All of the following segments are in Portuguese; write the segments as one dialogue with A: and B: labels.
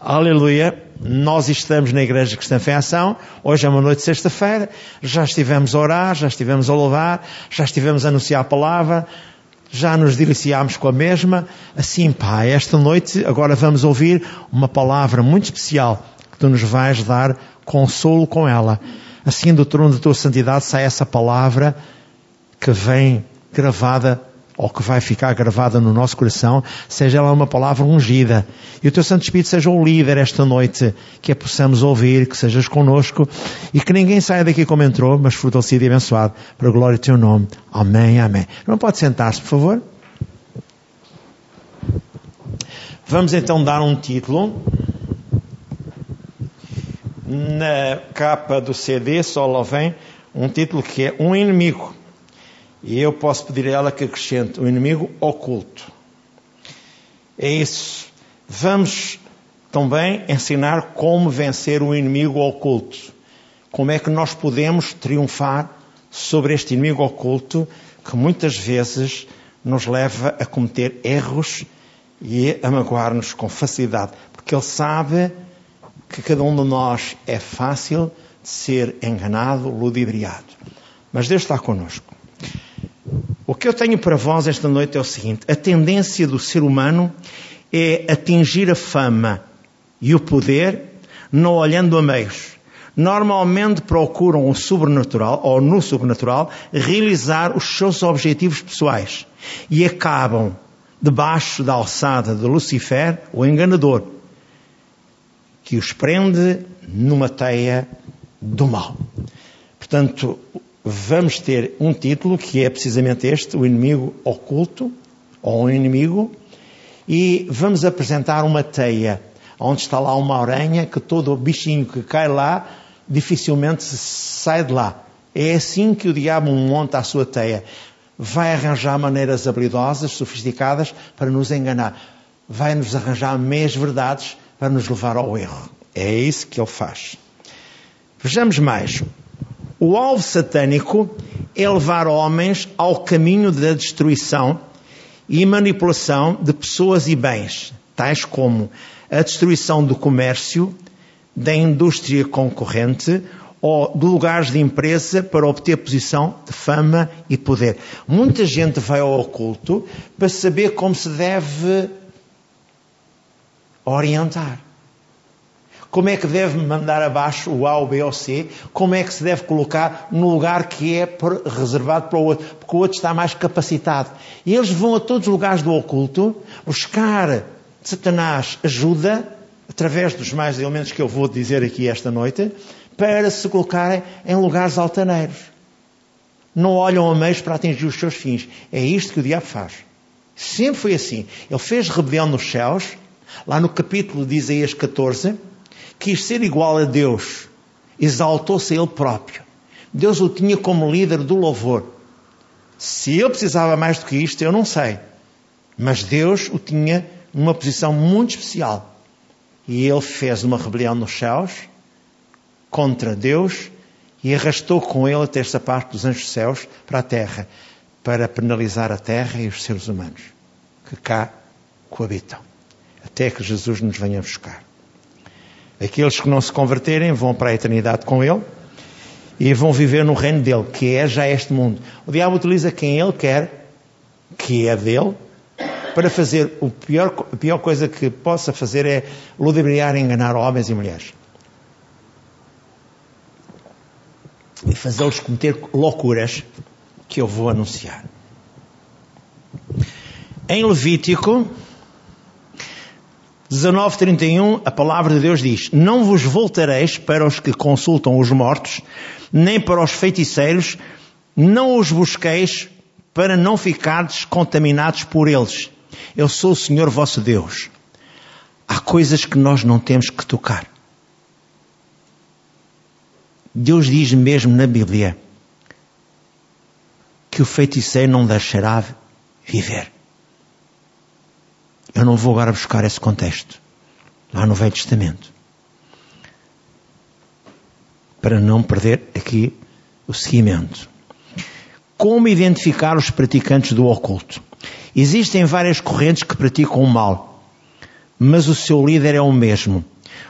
A: Aleluia. Nós estamos na Igreja Cristã Fé Ação. Hoje é uma noite de sexta-feira. Já estivemos a orar, já estivemos a louvar, já estivemos a anunciar a palavra, já nos deliciámos com a mesma. Assim, Pai, esta noite agora vamos ouvir uma palavra muito especial que Tu nos vais dar consolo com ela. Assim, do trono da Tua Santidade sai essa palavra que vem gravada ou que vai ficar gravada no nosso coração, seja ela uma palavra ungida. E o Teu Santo Espírito seja o líder esta noite, que a possamos ouvir, que sejas conosco e que ninguém saia daqui como entrou, mas fortalecido e abençoado, para a glória do Teu nome. Amém, amém. Não pode sentar-se, por favor? Vamos então dar um título. Na capa do CD só lá vem um título que é Um Inimigo. E eu posso pedir a ela que acrescente um inimigo oculto. É isso. Vamos também ensinar como vencer o inimigo oculto. Como é que nós podemos triunfar sobre este inimigo oculto que muitas vezes nos leva a cometer erros e a magoar-nos com facilidade. Porque ele sabe que cada um de nós é fácil de ser enganado, ludibriado. Mas Deus está connosco. O que eu tenho para vós esta noite é o seguinte: a tendência do ser humano é atingir a fama e o poder não olhando a meios. Normalmente procuram o sobrenatural, ou no sobrenatural, realizar os seus objetivos pessoais e acabam debaixo da alçada de Lucifer, o enganador, que os prende numa teia do mal. Portanto, vamos ter um título que é precisamente este, o inimigo oculto, ou um inimigo, e vamos apresentar uma teia, onde está lá uma aranha que todo o bichinho que cai lá dificilmente sai de lá. É assim que o diabo monta a sua teia. Vai arranjar maneiras habilidosas, sofisticadas, para nos enganar. Vai nos arranjar meias verdades para nos levar ao erro. É isso que ele faz. Vejamos mais. O alvo satânico é levar homens ao caminho da destruição e manipulação de pessoas e bens, tais como a destruição do comércio, da indústria concorrente ou de lugares de empresa para obter posição de fama e poder. Muita gente vai ao oculto para saber como se deve orientar como é que deve mandar abaixo o A, o B ou C, como é que se deve colocar no lugar que é reservado para o outro, porque o outro está mais capacitado. E eles vão a todos os lugares do oculto buscar Satanás ajuda, através dos mais elementos que eu vou dizer aqui esta noite, para se colocarem em lugares altaneiros. Não olham a meios para atingir os seus fins. É isto que o diabo faz. Sempre foi assim. Ele fez rebelião nos céus, lá no capítulo de Isaías 14, quis ser igual a Deus, exaltou-se a Ele próprio. Deus o tinha como líder do louvor. Se ele precisava mais do que isto, eu não sei. Mas Deus o tinha numa posição muito especial. E ele fez uma rebelião nos céus contra Deus e arrastou com ele até esta parte dos anjos céus para a terra, para penalizar a terra e os seres humanos que cá coabitam, até que Jesus nos venha buscar. Aqueles que não se converterem vão para a eternidade com Ele e vão viver no reino dele, que é já este mundo. O diabo utiliza quem ele quer, que é dele, para fazer o pior, a pior coisa que possa fazer é ludibriar e enganar homens e mulheres. E fazê-los cometer loucuras que eu vou anunciar. Em Levítico, 19:31, a palavra de Deus diz: Não vos voltareis para os que consultam os mortos, nem para os feiticeiros, não os busqueis para não ficardes contaminados por eles. Eu sou o Senhor vosso Deus. Há coisas que nós não temos que tocar. Deus diz mesmo na Bíblia que o feiticeiro não deixará viver. Eu não vou agora buscar esse contexto lá no Velho Testamento para não perder aqui o seguimento. Como identificar os praticantes do oculto? Existem várias correntes que praticam o mal, mas o seu líder é o mesmo.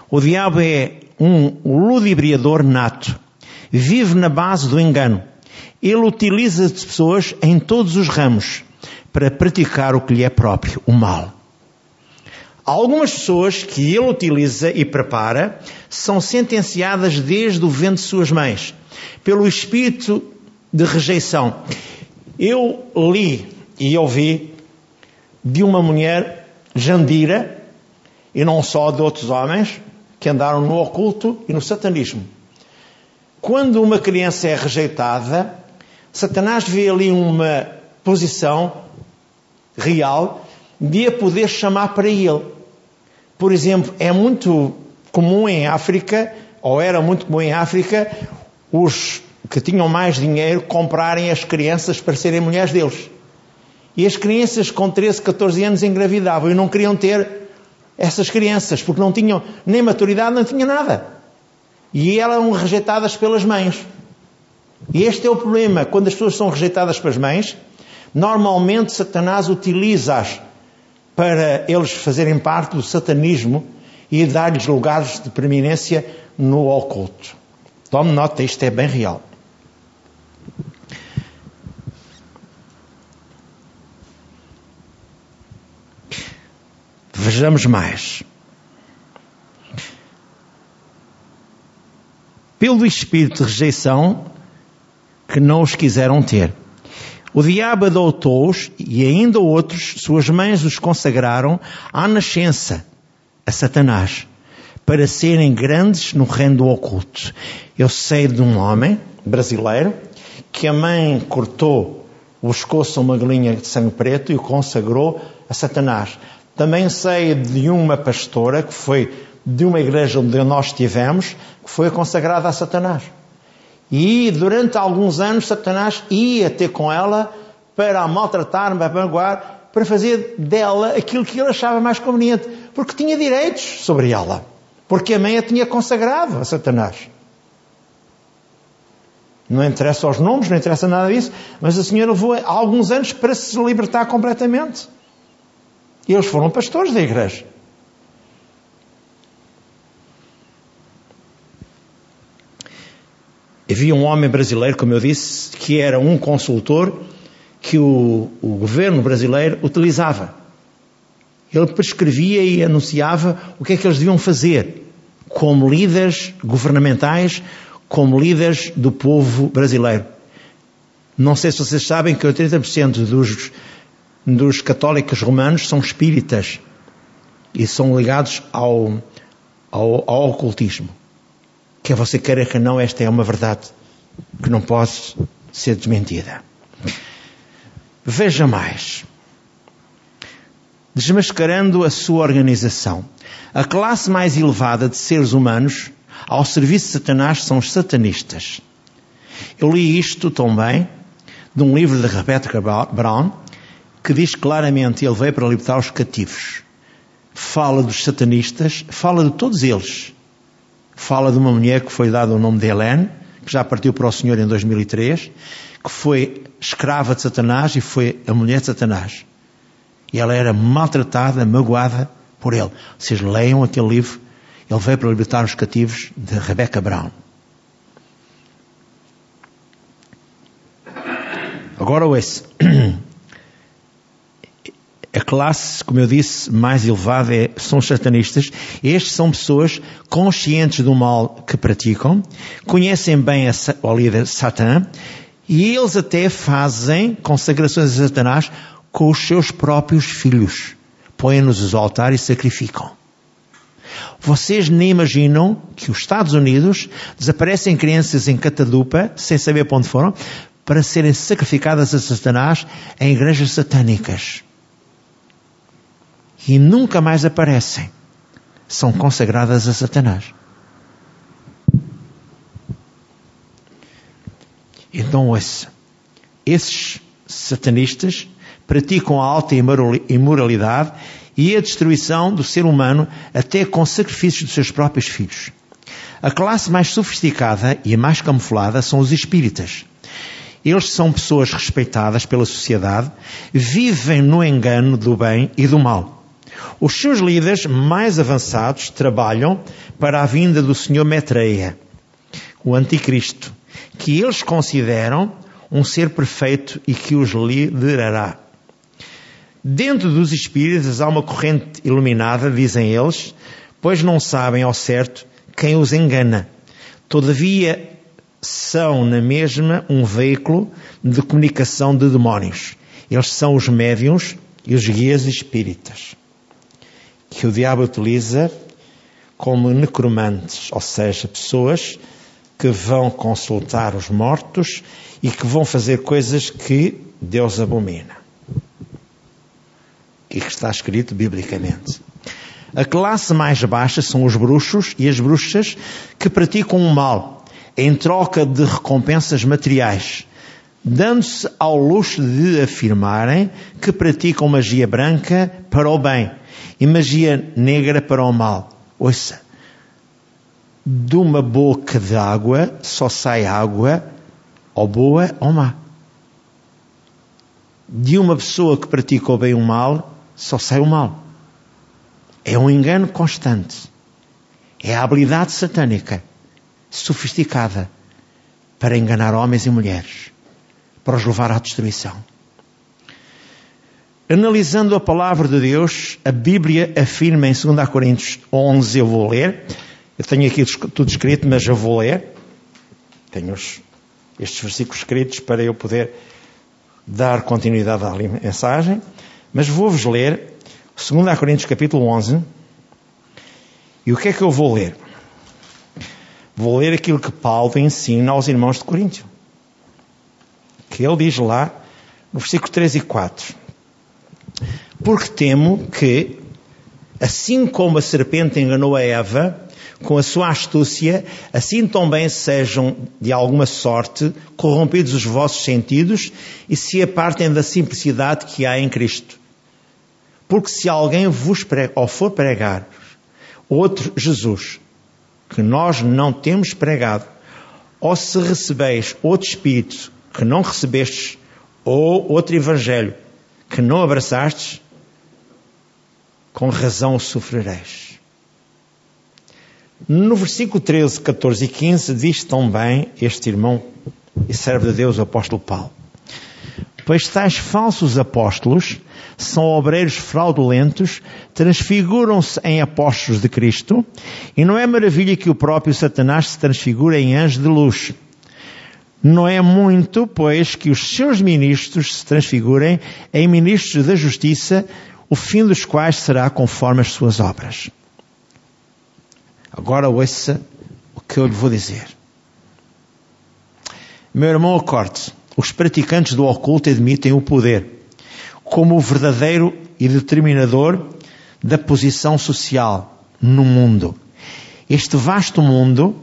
A: O diabo é um ludibriador nato. Vive na base do engano. Ele utiliza as pessoas em todos os ramos para praticar o que lhe é próprio, o mal. Algumas pessoas que ele utiliza e prepara são sentenciadas desde o ventre de suas mães, pelo espírito de rejeição. Eu li e ouvi de uma mulher jandira, e não só de outros homens, que andaram no oculto e no satanismo. Quando uma criança é rejeitada, Satanás vê ali uma posição real de a poder chamar para ele. Por exemplo, é muito comum em África, ou era muito comum em África, os que tinham mais dinheiro comprarem as crianças para serem mulheres deles. E as crianças com 13, 14 anos engravidavam e não queriam ter essas crianças, porque não tinham nem maturidade, não tinham nada. E eram rejeitadas pelas mães. E este é o problema. Quando as pessoas são rejeitadas pelas mães, normalmente Satanás utiliza-as para eles fazerem parte do satanismo e dar-lhes lugares de preeminência no oculto. Tome nota, isto é bem real. Vejamos mais. Pelo espírito de rejeição que não os quiseram ter. O diabo adotou-os e ainda outros, suas mães os consagraram à nascença, a Satanás, para serem grandes no reino do oculto. Eu sei de um homem brasileiro que a mãe cortou o pescoço a uma galinha de sangue preto e o consagrou a Satanás. Também sei de uma pastora que foi de uma igreja onde nós estivemos, que foi consagrada a Satanás. E durante alguns anos Satanás ia ter com ela para a maltratar, para magoar, para fazer dela aquilo que ele achava mais conveniente, porque tinha direitos sobre ela, porque a mãe a tinha consagrado a Satanás. Não interessa os nomes, não interessa nada disso, mas a senhora levou alguns anos para se libertar completamente. E eles foram pastores da igreja. Havia um homem brasileiro, como eu disse, que era um consultor que o, o governo brasileiro utilizava. Ele prescrevia e anunciava o que é que eles deviam fazer como líderes governamentais, como líderes do povo brasileiro. Não sei se vocês sabem que 80% dos, dos católicos romanos são espíritas e são ligados ao, ao, ao ocultismo. Quer você queira que não, esta é uma verdade que não pode ser desmentida. Veja mais. Desmascarando a sua organização. A classe mais elevada de seres humanos ao serviço de Satanás são os satanistas. Eu li isto também de um livro de Rebecca Brown que diz claramente ele veio para libertar os cativos. Fala dos satanistas, fala de todos eles fala de uma mulher que foi dada o nome de Helene, que já partiu para o Senhor em 2003, que foi escrava de Satanás e foi a mulher de Satanás. E ela era maltratada, magoada por ele. Vocês leiam aquele livro, ele veio para libertar os cativos, de Rebecca Brown. Agora ouça. A classe, como eu disse, mais elevada é, são os satanistas. Estes são pessoas conscientes do mal que praticam, conhecem bem a, o líder Satã, e eles até fazem consagrações a Satanás com os seus próprios filhos. Põem-nos os altares e sacrificam. Vocês nem imaginam que os Estados Unidos desaparecem crianças em Catadupa, sem saber para onde foram, para serem sacrificadas a Satanás em igrejas satânicas e nunca mais aparecem. São consagradas a Satanás. Então, ouça, esses satanistas praticam a alta imoralidade e a destruição do ser humano até com sacrifícios dos seus próprios filhos. A classe mais sofisticada e a mais camuflada são os espíritas. Eles são pessoas respeitadas pela sociedade, vivem no engano do bem e do mal. Os seus líderes mais avançados trabalham para a vinda do Senhor Metreia, o Anticristo, que eles consideram um ser perfeito e que os liderará. Dentro dos espíritos há uma corrente iluminada, dizem eles, pois não sabem ao certo quem os engana. Todavia, são na mesma um veículo de comunicação de demónios. Eles são os médiums e os guias espíritas que o diabo utiliza como necromantes, ou seja, pessoas que vão consultar os mortos e que vão fazer coisas que Deus abomina. E que está escrito biblicamente. A classe mais baixa são os bruxos e as bruxas que praticam o mal em troca de recompensas materiais, dando-se ao luxo de afirmarem que praticam magia branca para o bem e magia negra para o mal. Ouça, de uma boca de água só sai água, ou boa ou má. De uma pessoa que pratica o bem ou o mal, só sai o mal. É um engano constante. É a habilidade satânica, sofisticada, para enganar homens e mulheres, para os levar à destruição. Analisando a palavra de Deus, a Bíblia afirma em 2 Coríntios 11, eu vou ler, eu tenho aqui tudo escrito, mas eu vou ler, tenho estes versículos escritos para eu poder dar continuidade à mensagem, mas vou-vos ler 2 Coríntios capítulo 11, e o que é que eu vou ler? Vou ler aquilo que Paulo ensina aos irmãos de Coríntio, ele diz lá no versículo 3 e 4 porque temo que, assim como a serpente enganou a Eva, com a sua astúcia, assim também sejam, de alguma sorte, corrompidos os vossos sentidos e se apartem da simplicidade que há em Cristo. Porque se alguém vos prega, ou for pregar outro Jesus, que nós não temos pregado, ou se recebeis outro Espírito que não recebestes, ou outro Evangelho que não abraçastes, com razão sofrereis. No versículo 13, 14 e 15 diz também este irmão e servo de Deus, o apóstolo Paulo. Pois tais falsos apóstolos são obreiros fraudulentos, transfiguram-se em apóstolos de Cristo, e não é maravilha que o próprio Satanás se transfigure em anjo de luz. Não é muito, pois, que os seus ministros se transfigurem em ministros da justiça, o fim dos quais será conforme as suas obras. Agora ouça o que eu lhe vou dizer. Meu irmão, acorde. Os praticantes do oculto admitem o poder como o verdadeiro e determinador da posição social no mundo. Este vasto mundo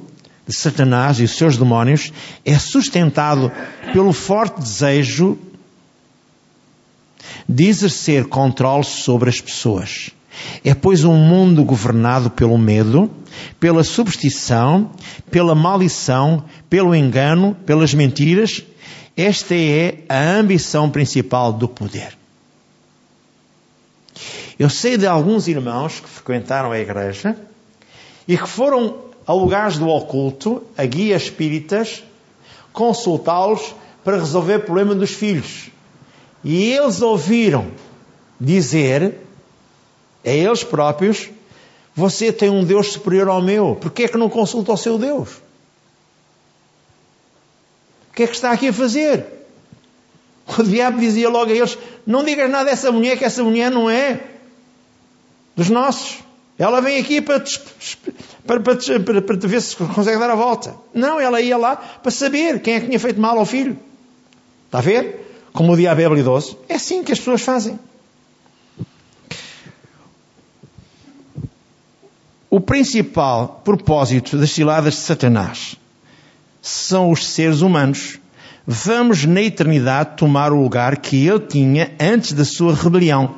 A: de Satanás e os seus demónios é sustentado pelo forte desejo de exercer controle sobre as pessoas. É, pois, um mundo governado pelo medo, pela superstição, pela maldição, pelo engano, pelas mentiras. Esta é a ambição principal do poder. Eu sei de alguns irmãos que frequentaram a igreja e que foram a lugares do oculto, a guias espíritas, consultá-los para resolver o problema dos filhos. E eles ouviram dizer a eles próprios: Você tem um Deus superior ao meu, por que é que não consulta o seu Deus? O que é que está aqui a fazer? O diabo dizia logo a eles: Não digas nada a essa mulher, que essa mulher não é dos nossos. Ela vem aqui para te, para, para, para, para ver se consegue dar a volta. Não, ela ia lá para saber quem é que tinha feito mal ao filho. Está a ver? Como o diabo é habilidoso. É assim que as pessoas fazem. O principal propósito das ciladas de Satanás são os seres humanos. Vamos na eternidade tomar o lugar que ele tinha antes da sua rebelião.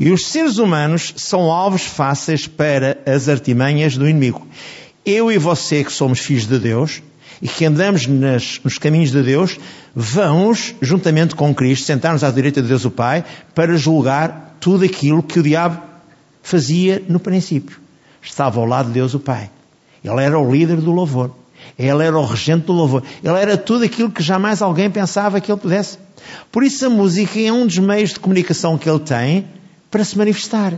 A: E os seres humanos são alvos fáceis para as artimanhas do inimigo. Eu e você, que somos filhos de Deus e que andamos nas, nos caminhos de Deus, vamos, juntamente com Cristo, sentar-nos à direita de Deus o Pai para julgar tudo aquilo que o diabo fazia no princípio. Estava ao lado de Deus o Pai. Ele era o líder do louvor. Ele era o regente do louvor. Ele era tudo aquilo que jamais alguém pensava que ele pudesse. Por isso a música é um dos meios de comunicação que ele tem para se manifestar.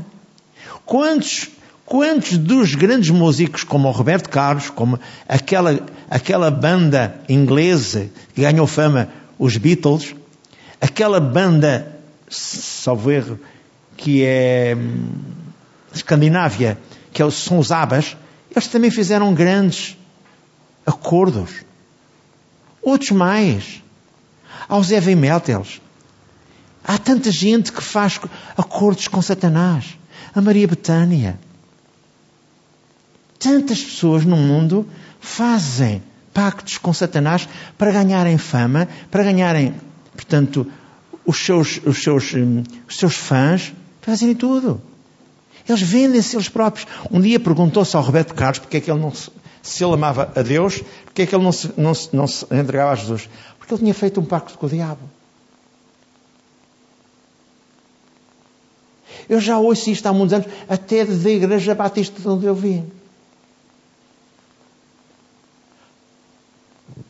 A: Quantos, quantos dos grandes músicos, como o Roberto Carlos, como aquela, aquela banda inglesa que ganhou fama, os Beatles, aquela banda, salvo erro, que é hum, Escandinávia, que é são os Abas, eles também fizeram grandes acordos. Outros mais. Aos heavy metals. Há tanta gente que faz acordos com Satanás. A Maria Betânia. Tantas pessoas no mundo fazem pactos com Satanás para ganharem fama, para ganharem, portanto, os seus, os seus, hum, os seus fãs, fazerem tudo. Eles vendem-se eles próprios. Um dia perguntou-se ao Roberto Carlos porque é que ele não se, se ele amava a Deus, porque é que ele não se, não, se, não se entregava a Jesus. Porque ele tinha feito um pacto com o diabo. Eu já ouço isto há muitos anos, até da Igreja Batista de onde eu vim.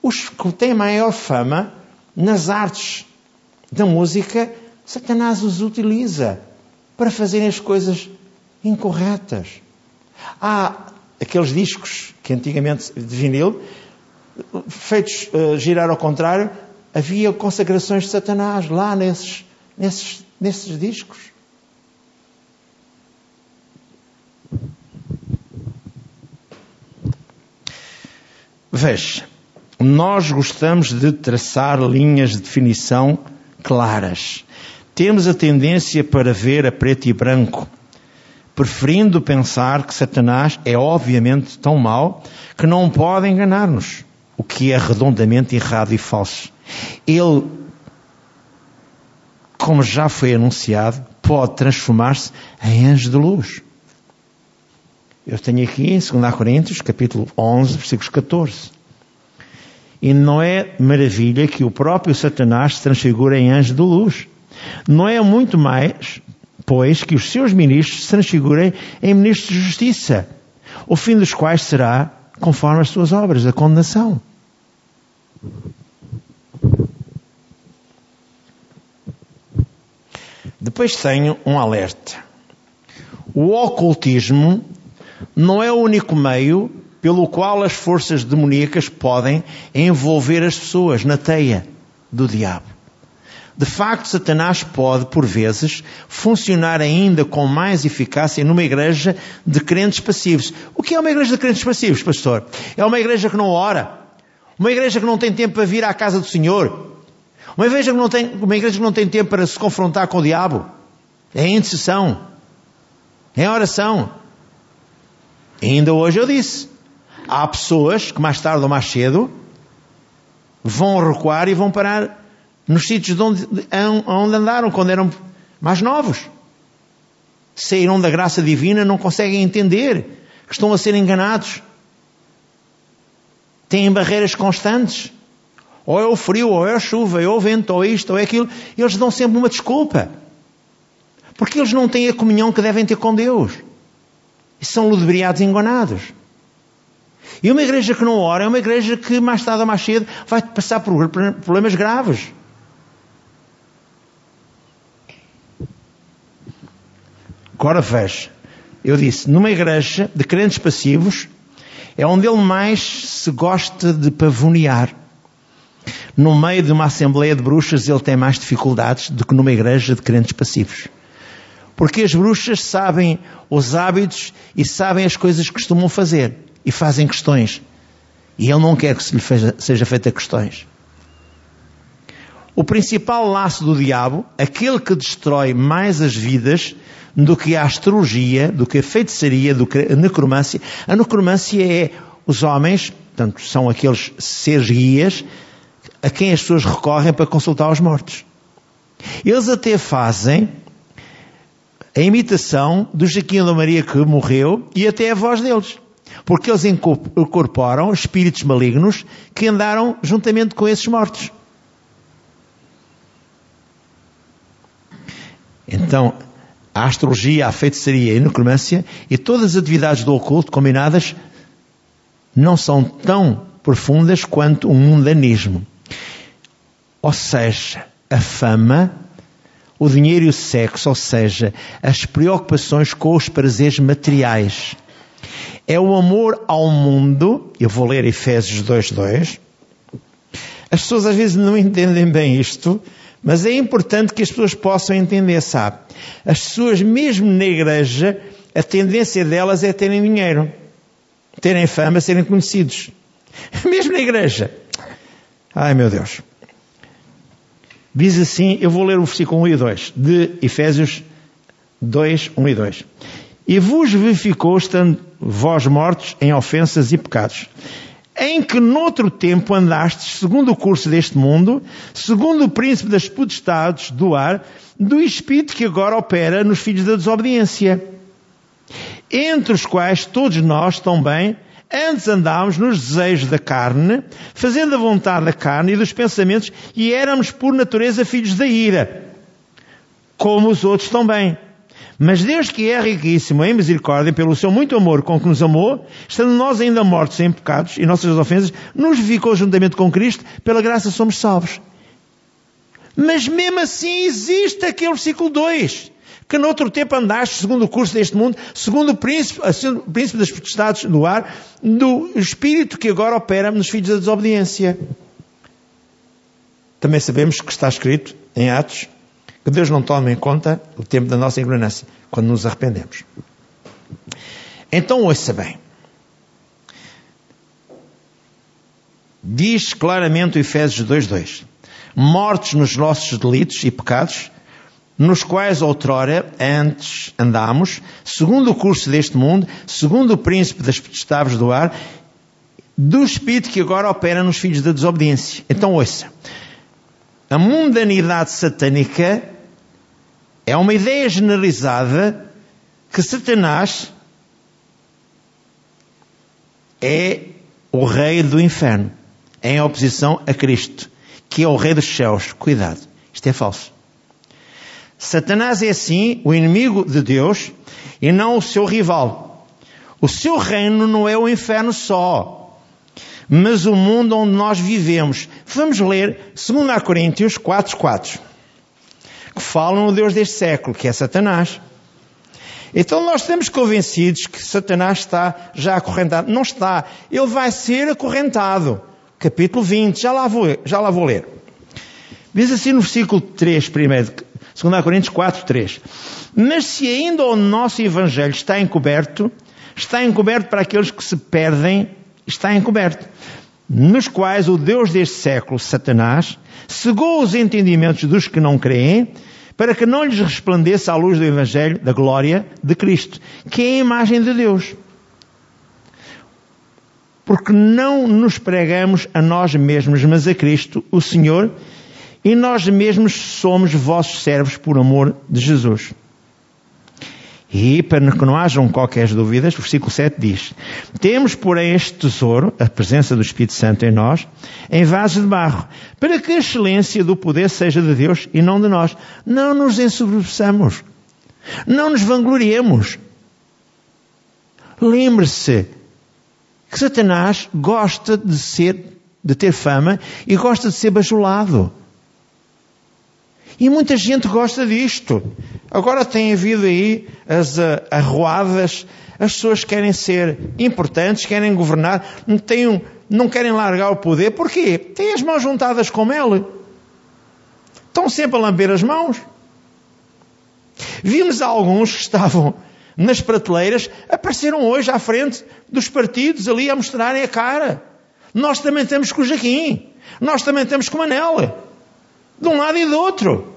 A: Os que têm maior fama nas artes da música, Satanás os utiliza para fazerem as coisas incorretas. Há aqueles discos que antigamente de vinil, feitos uh, girar ao contrário, havia consagrações de Satanás lá nesses, nesses, nesses discos. Veja, nós gostamos de traçar linhas de definição claras. Temos a tendência para ver a preto e branco preferindo pensar que Satanás é obviamente tão mau que não pode enganar-nos, o que é redondamente errado e falso. Ele, como já foi anunciado, pode transformar-se em anjo de luz. Eu tenho aqui em 2 Coríntios, capítulo 11, versículos 14. E não é maravilha que o próprio Satanás se transfigure em anjo de luz. Não é muito mais pois, que os seus ministros se transfigurem em ministros de justiça, o fim dos quais será conforme as suas obras, a condenação. Depois tenho um alerta. O ocultismo não é o único meio pelo qual as forças demoníacas podem envolver as pessoas na teia do diabo. De facto, Satanás pode, por vezes, funcionar ainda com mais eficácia numa igreja de crentes passivos. O que é uma igreja de crentes passivos, pastor? É uma igreja que não ora. Uma igreja que não tem tempo para vir à casa do Senhor. Uma igreja que não tem, uma igreja que não tem tempo para se confrontar com o diabo. É intercessão. É oração. E ainda hoje eu disse. Há pessoas que mais tarde ou mais cedo vão recuar e vão parar nos sítios de onde, onde andaram quando eram mais novos. Saíram da graça divina, não conseguem entender que estão a ser enganados. Têm barreiras constantes. Ou é o frio, ou é a chuva, ou é o vento, ou é isto, ou é aquilo. Eles dão sempre uma desculpa. Porque eles não têm a comunhão que devem ter com Deus. E são ludibriados e enganados. E uma igreja que não ora é uma igreja que mais tarde ou mais cedo vai passar por problemas graves. Agora veja, eu disse, numa igreja de crentes passivos, é onde ele mais se gosta de pavonear. No meio de uma assembleia de bruxas, ele tem mais dificuldades do que numa igreja de crentes passivos. Porque as bruxas sabem os hábitos e sabem as coisas que costumam fazer e fazem questões. E ele não quer que se lhe seja feita questões. O principal laço do diabo, aquele que destrói mais as vidas, do que a astrologia, do que a feitiçaria, do que a necromância. A necromância é os homens, portanto, são aqueles seres guias a quem as pessoas recorrem para consultar os mortos. Eles até fazem a imitação do Jaquinho da Maria que morreu e até a voz deles. Porque eles incorporam espíritos malignos que andaram juntamente com esses mortos. Então, a astrologia, a feitiçaria e a necromância e todas as atividades do oculto combinadas não são tão profundas quanto o mundanismo. Ou seja, a fama, o dinheiro e o sexo, ou seja, as preocupações com os prazeres materiais. É o amor ao mundo, eu vou ler Efésios 2.2. As pessoas às vezes não entendem bem isto, mas é importante que as pessoas possam entender, sabe? As pessoas, mesmo na igreja, a tendência delas é terem dinheiro, terem fama, serem conhecidos. Mesmo na igreja. Ai meu Deus. Diz assim, eu vou ler o versículo 1 e 2 de Efésios 2, 1 e 2. E vos verificou estando vós mortos em ofensas e pecados, em que noutro tempo andastes segundo o curso deste mundo, segundo o príncipe das potestades do ar, do espírito que agora opera nos filhos da desobediência, entre os quais todos nós também Antes andávamos nos desejos da carne, fazendo a vontade da carne e dos pensamentos, e éramos por natureza filhos da ira, como os outros também. Mas Deus que é riquíssimo em misericórdia, pelo seu muito amor com que nos amou, estando nós ainda mortos em pecados e nossas ofensas, nos vivificou juntamente com Cristo, pela graça somos salvos. Mas mesmo assim existe aquele versículo 2 que noutro tempo andaste segundo o curso deste mundo, segundo o príncipe, o príncipe das potestades do ar, do espírito que agora opera nos filhos da desobediência. Também sabemos que está escrito em Atos que Deus não toma em conta o tempo da nossa ignorância, quando nos arrependemos. Então ouça bem. Diz claramente o Efésios 2.2 Mortos nos nossos delitos e pecados, nos quais outrora antes andámos, segundo o curso deste mundo, segundo o príncipe das potestades do ar, do espírito que agora opera nos filhos da desobediência. Então ouça. A mundanidade satânica é uma ideia generalizada que Satanás é o rei do inferno, em oposição a Cristo, que é o rei dos céus. Cuidado, isto é falso. Satanás é assim o inimigo de Deus e não o seu rival. O seu reino não é o inferno só, mas o mundo onde nós vivemos. Vamos ler 2 Coríntios 4.4, que falam o Deus deste século, que é Satanás. Então nós estamos convencidos que Satanás está já acorrentado. Não está. Ele vai ser acorrentado. Capítulo 20. Já lá vou, já lá vou ler. Diz assim no versículo 3 primeiro 2 Coríntios 4, 3. Mas se ainda o nosso Evangelho está encoberto, está encoberto para aqueles que se perdem, está encoberto. Nos quais o Deus deste século, Satanás, cegou os entendimentos dos que não creem, para que não lhes resplandeça a luz do Evangelho da glória de Cristo, que é a imagem de Deus. Porque não nos pregamos a nós mesmos, mas a Cristo, o Senhor, e nós mesmos somos vossos servos por amor de Jesus. E para que não hajam qualquer dúvidas, o versículo 7 diz: Temos, porém, este tesouro, a presença do Espírito Santo em nós, em vasos de barro, para que a excelência do poder seja de Deus e não de nós. Não nos ensoberbeçamos. Não nos vangloriemos. Lembre-se que Satanás gosta de ser, de ter fama e gosta de ser bajulado. E muita gente gosta disto. Agora tem havido aí as uh, arruadas, as pessoas querem ser importantes, querem governar, não, não querem largar o poder. Porquê? Têm as mãos juntadas com ele. Estão sempre a lamber as mãos. Vimos alguns que estavam nas prateleiras, apareceram hoje à frente dos partidos ali a mostrarem a cara. Nós também estamos com o Jaquim. Nós também estamos com o Manela de um lado e do outro.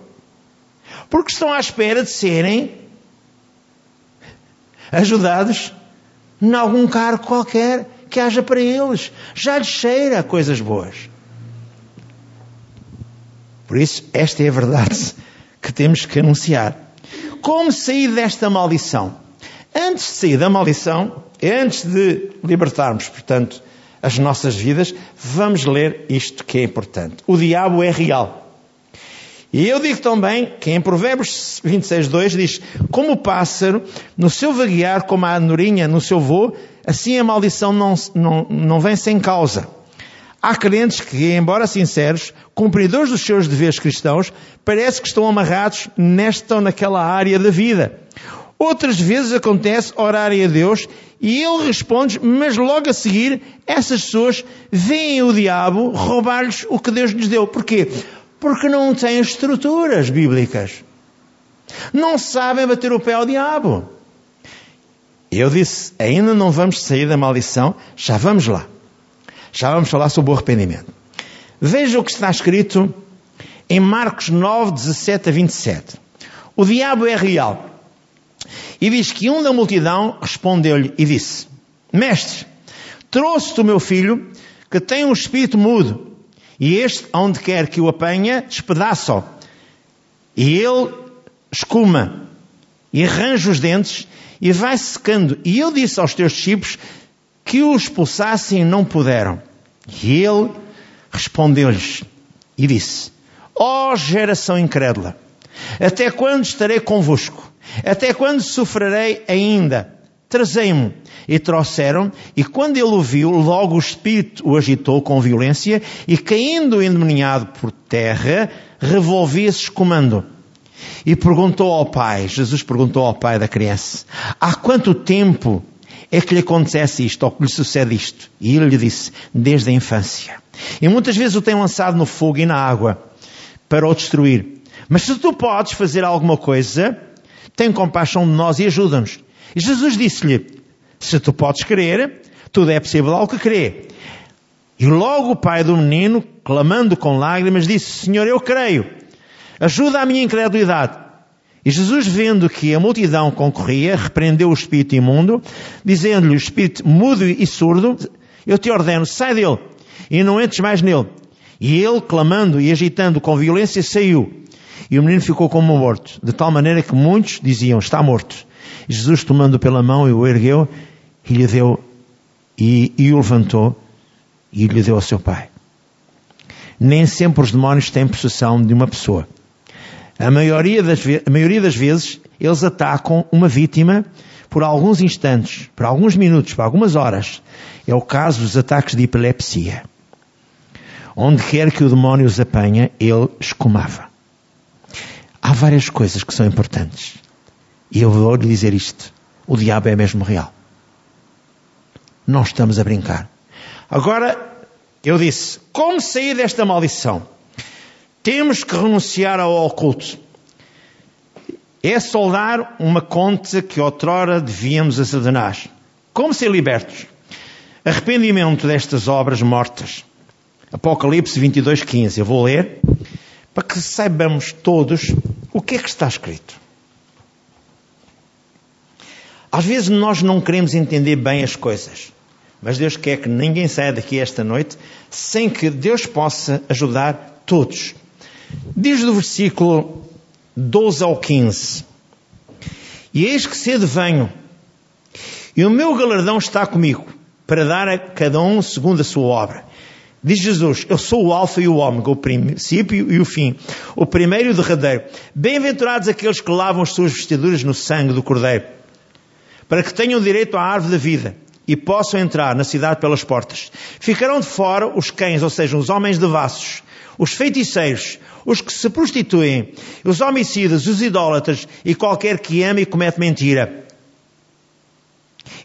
A: Porque estão à espera de serem ajudados em algum cargo qualquer que haja para eles. Já lhes cheira coisas boas. Por isso, esta é a verdade que temos que anunciar. Como sair desta maldição? Antes de sair da maldição, antes de libertarmos, portanto, as nossas vidas, vamos ler isto que é importante. O diabo é real. E eu digo também que em Provérbios 26, 2 diz: Como o pássaro no seu vaguear, como a andorinha no seu voo, assim a maldição não, não, não vem sem causa. Há crentes que, embora sinceros, cumpridores dos seus deveres cristãos, parece que estão amarrados nesta ou naquela área da vida. Outras vezes acontece orarem a Deus e Ele responde, mas logo a seguir essas pessoas veem o diabo roubar-lhes o que Deus lhes deu. Porquê? Porque não têm estruturas bíblicas. Não sabem bater o pé ao diabo. Eu disse, ainda não vamos sair da maldição, já vamos lá. Já vamos falar sobre o arrependimento. Veja o que está escrito em Marcos 9, 17 a 27. O diabo é real. E diz que um da multidão respondeu-lhe e disse: Mestre, trouxe-te o meu filho que tem um espírito mudo e este, onde quer que o apanha, despedaça-o. E ele escuma e arranja os dentes e vai secando. E eu disse aos teus discípulos que o expulsassem e não puderam. E ele respondeu-lhes e disse: Ó oh, geração incrédula, até quando estarei convosco? Até quando sofrerei ainda? Trazei-mo. E trouxeram, e quando ele o viu, logo o espírito o agitou com violência, e caindo endemoniado por terra, revolvia-se escumando. E perguntou ao pai, Jesus perguntou ao pai da criança, há quanto tempo é que lhe acontece isto, ou que lhe sucede isto? E ele lhe disse, desde a infância. E muitas vezes o tem lançado no fogo e na água, para o destruir. Mas se tu podes fazer alguma coisa, tem compaixão de nós e ajuda-nos. E Jesus disse-lhe, se tu podes crer, tudo é possível ao que crê. E logo o pai do menino, clamando com lágrimas, disse, Senhor, eu creio, ajuda a minha incredulidade. E Jesus, vendo que a multidão concorria, repreendeu o espírito imundo, dizendo-lhe o espírito mudo e surdo, eu te ordeno, sai dele, e não entres mais nele. E ele, clamando e agitando com violência, saiu. E o menino ficou como morto, de tal maneira que muitos diziam, está morto. Jesus, tomando pela mão, e o ergueu, e lhe deu, e, e o levantou, e lhe deu ao seu pai. Nem sempre os demónios têm possessão de uma pessoa. A maioria das, a maioria das vezes, eles atacam uma vítima por alguns instantes, por alguns minutos, por algumas horas. É o caso dos ataques de epilepsia. Onde quer que o demónio os apanha, ele escumava. Há várias coisas que são importantes. E eu vou lhe dizer isto. O diabo é mesmo real. Não estamos a brincar. Agora, eu disse, como sair desta maldição? Temos que renunciar ao oculto. É soldar uma conta que outrora devíamos a Satanás. Como ser libertos? Arrependimento destas obras mortas. Apocalipse 22, 15. Eu vou ler para que saibamos todos o que é que está escrito. Às vezes nós não queremos entender bem as coisas, mas Deus quer que ninguém saia daqui esta noite sem que Deus possa ajudar todos. Diz do versículo 12 ao 15: E eis que cedo venho, e o meu galardão está comigo, para dar a cada um segundo a sua obra. Diz Jesus, eu sou o alfa e o ômega, o princípio e o fim, o primeiro e o derradeiro. Bem-aventurados aqueles que lavam as suas vestiduras no sangue do Cordeiro, para que tenham direito à árvore da vida e possam entrar na cidade pelas portas. Ficarão de fora os cães, ou seja, os homens devassos, os feiticeiros, os que se prostituem, os homicidas, os idólatras e qualquer que ama e comete mentira.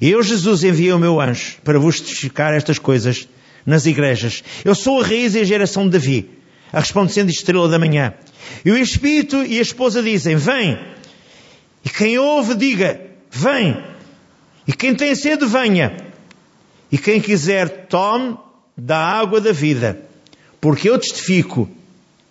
A: Eu, Jesus, enviei o meu anjo para vos testificar estas coisas nas igrejas. Eu sou a raiz e a geração de Davi, a resplandecente estrela da manhã. E o Espírito e a esposa dizem, vem. E quem ouve, diga, vem. E quem tem sede, venha. E quem quiser, tome da água da vida. Porque eu testifico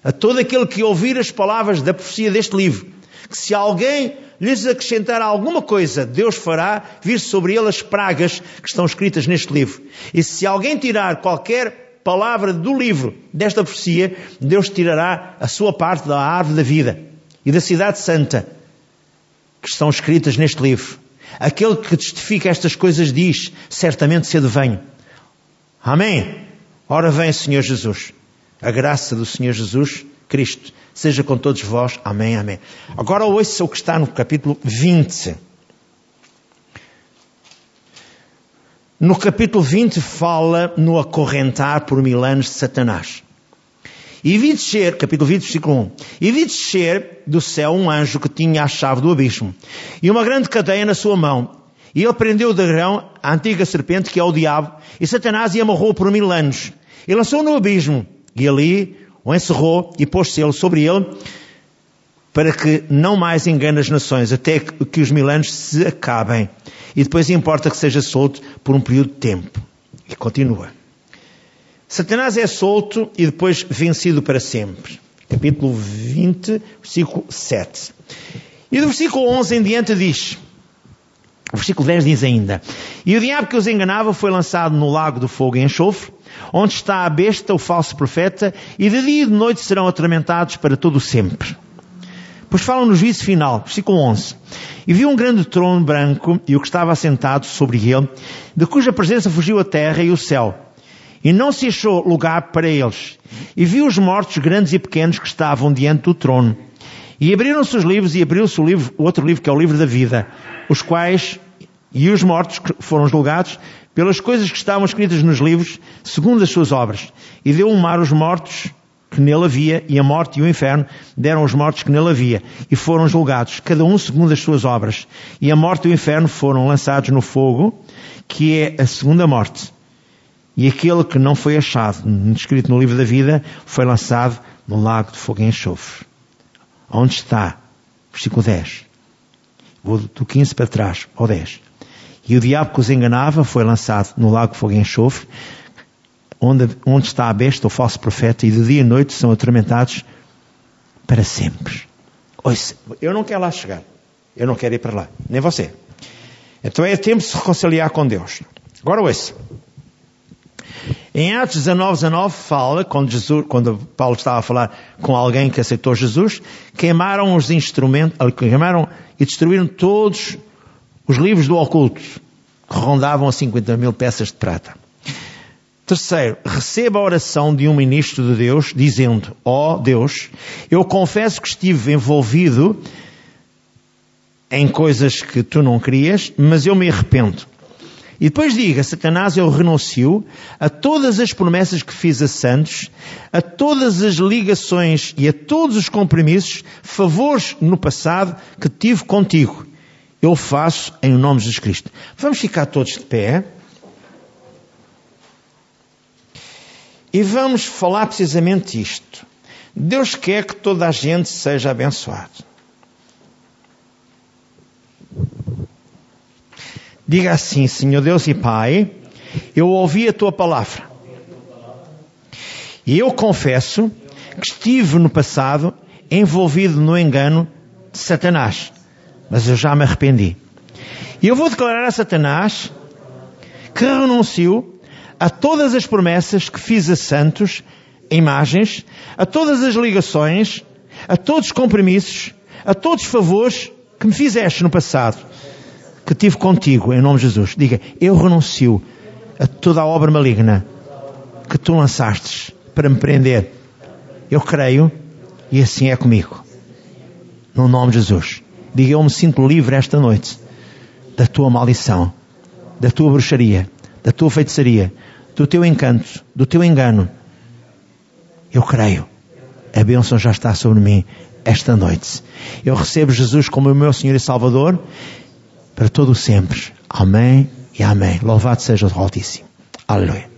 A: a todo aquele que ouvir as palavras da profecia deste livro, que se alguém lhes acrescentar alguma coisa, Deus fará vir sobre ele as pragas que estão escritas neste livro. E se alguém tirar qualquer palavra do livro desta profecia, Deus tirará a sua parte da árvore da vida e da cidade santa que estão escritas neste livro. Aquele que testifica estas coisas diz, certamente cedo venho. Amém. Ora vem, Senhor Jesus. A graça do Senhor Jesus Cristo seja com todos vós. Amém, amém. Agora ouça o que está no capítulo 20. No capítulo 20 fala no acorrentar por mil anos de Satanás. E vi descer, capítulo 20, versículo 1, e vi descer do céu um anjo que tinha a chave do abismo, e uma grande cadeia na sua mão. E ele prendeu o dragão, a antiga serpente, que é o diabo, e Satanás e amarrou por mil anos. E lançou no abismo, e ali o encerrou e pôs selo sobre ele, para que não mais engane as nações, até que os mil anos se acabem. E depois importa que seja solto por um período de tempo. E continua. Satanás é solto e depois vencido para sempre. Capítulo 20, versículo 7. E do versículo 11 em diante diz, o versículo 10 diz ainda, E o diabo que os enganava foi lançado no lago do fogo e enxofre, onde está a besta, o falso profeta, e de dia e de noite serão atormentados para todo o sempre. Pois falam no juízo final, versículo 11. E viu um grande trono branco e o que estava assentado sobre ele, de cuja presença fugiu a terra e o céu e não se achou lugar para eles. E viu os mortos grandes e pequenos que estavam diante do trono. E abriram-se os livros e abriu-se o livro, o outro livro que é o livro da vida, os quais e os mortos foram julgados pelas coisas que estavam escritas nos livros, segundo as suas obras. E deu um mar os mortos que nele havia, e a morte e o inferno deram os mortos que nele havia, e foram julgados, cada um segundo as suas obras. E a morte e o inferno foram lançados no fogo, que é a segunda morte. E aquele que não foi achado, escrito no livro da vida, foi lançado no lago de fogo e enxofre. Onde está? Versículo 10. Vou do 15 para trás, ao 10. E o diabo que os enganava foi lançado no lago de fogo e enxofre, onde, onde está a besta, o falso profeta, e de dia e noite são atormentados para sempre. Ouça, eu não quero lá chegar. Eu não quero ir para lá. Nem você. Então é tempo de se reconciliar com Deus. Agora ouça. Em Atos 19, 19 fala, quando, Jesus, quando Paulo estava a falar com alguém que aceitou Jesus, queimaram os instrumentos, queimaram e destruíram todos os livros do oculto, que rondavam a 50 mil peças de prata. Terceiro, receba a oração de um ministro de Deus, dizendo, ó oh Deus, eu confesso que estive envolvido em coisas que tu não querias, mas eu me arrependo. E depois diga, Satanás, eu renuncio a todas as promessas que fiz a santos, a todas as ligações e a todos os compromissos, favores no passado que tive contigo. Eu faço em nome de Jesus Cristo. Vamos ficar todos de pé. E vamos falar precisamente isto. Deus quer que toda a gente seja abençoada. Diga assim, Senhor Deus e Pai, eu ouvi a tua palavra. E eu confesso que estive no passado envolvido no engano de Satanás. Mas eu já me arrependi. E eu vou declarar a Satanás que renuncio a todas as promessas que fiz a santos, imagens, a todas as ligações, a todos os compromissos, a todos os favores que me fizeste no passado que tive contigo, em nome de Jesus. Diga, eu renuncio a toda a obra maligna que tu lançastes para me prender. Eu creio e assim é comigo. No nome de Jesus. Diga, eu me sinto livre esta noite da tua maldição, da tua bruxaria, da tua feitiçaria, do teu encanto, do teu engano. Eu creio. A bênção já está sobre mim esta noite. Eu recebo Jesus como o meu Senhor e Salvador para todo sempre. Amém e amém. Louvado seja o Altíssimo. Aleluia.